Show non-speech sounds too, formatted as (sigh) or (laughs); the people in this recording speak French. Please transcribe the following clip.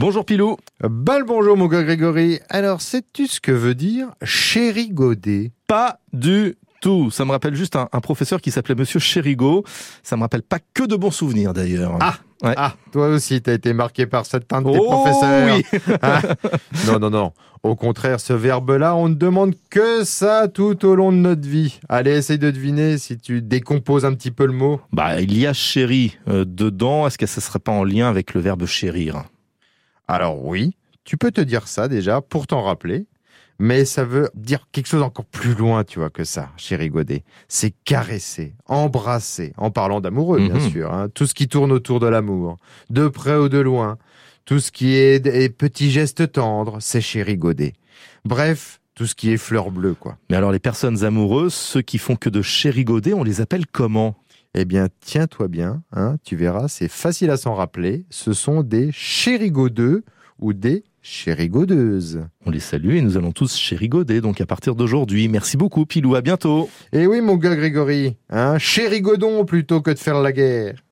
Bonjour Pilou. Bonjour mon gars Grégory. Alors, sais-tu ce que veut dire chérigoder? Pas du tout. Ça me rappelle juste un, un professeur qui s'appelait Monsieur Chérigot. Ça me rappelle pas que de bons souvenirs d'ailleurs. Ah Ouais. Ah, toi aussi, t'as été marqué par cette teinte des Oh professeurs. oui. Hein (laughs) non, non, non. Au contraire, ce verbe-là, on ne demande que ça tout au long de notre vie. Allez, essaye de deviner si tu décomposes un petit peu le mot. Bah, il y a chéri euh, dedans. Est-ce que ça serait pas en lien avec le verbe chérir? Alors oui, tu peux te dire ça déjà pour t'en rappeler. Mais ça veut dire quelque chose encore plus loin, tu vois, que ça, chéri Godet. C'est caresser, embrasser, en parlant d'amoureux, bien Mhm. sûr. hein. Tout ce qui tourne autour de l'amour, de près ou de loin. Tout ce qui est des petits gestes tendres, c'est chéri Godet. Bref, tout ce qui est fleur bleue, quoi. Mais alors les personnes amoureuses, ceux qui font que de chérigoder, on les appelle comment? Eh bien, tiens-toi bien, hein, tu verras, c'est facile à s'en rappeler. Ce sont des chérigodeux ou des chérigodeuses. On les salue et nous allons tous chérigoder donc à partir d'aujourd'hui. Merci beaucoup Pilou, à bientôt. Eh oui, mon gars Grégory, hein, chérigodons plutôt que de faire la guerre.